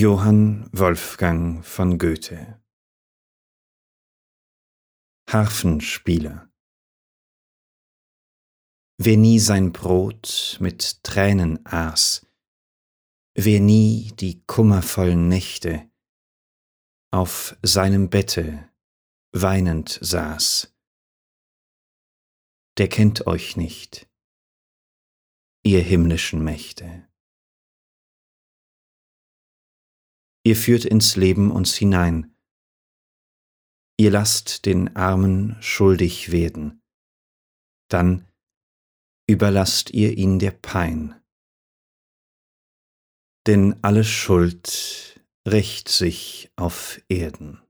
Johann Wolfgang von Goethe Harfenspieler Wer nie sein Brot mit Tränen aß, wer nie die kummervollen Nächte auf seinem Bette weinend saß, der kennt euch nicht, ihr himmlischen Mächte. Ihr führt ins Leben uns hinein, ihr lasst den Armen schuldig werden, dann überlasst ihr ihn der Pein. Denn alle Schuld rächt sich auf Erden.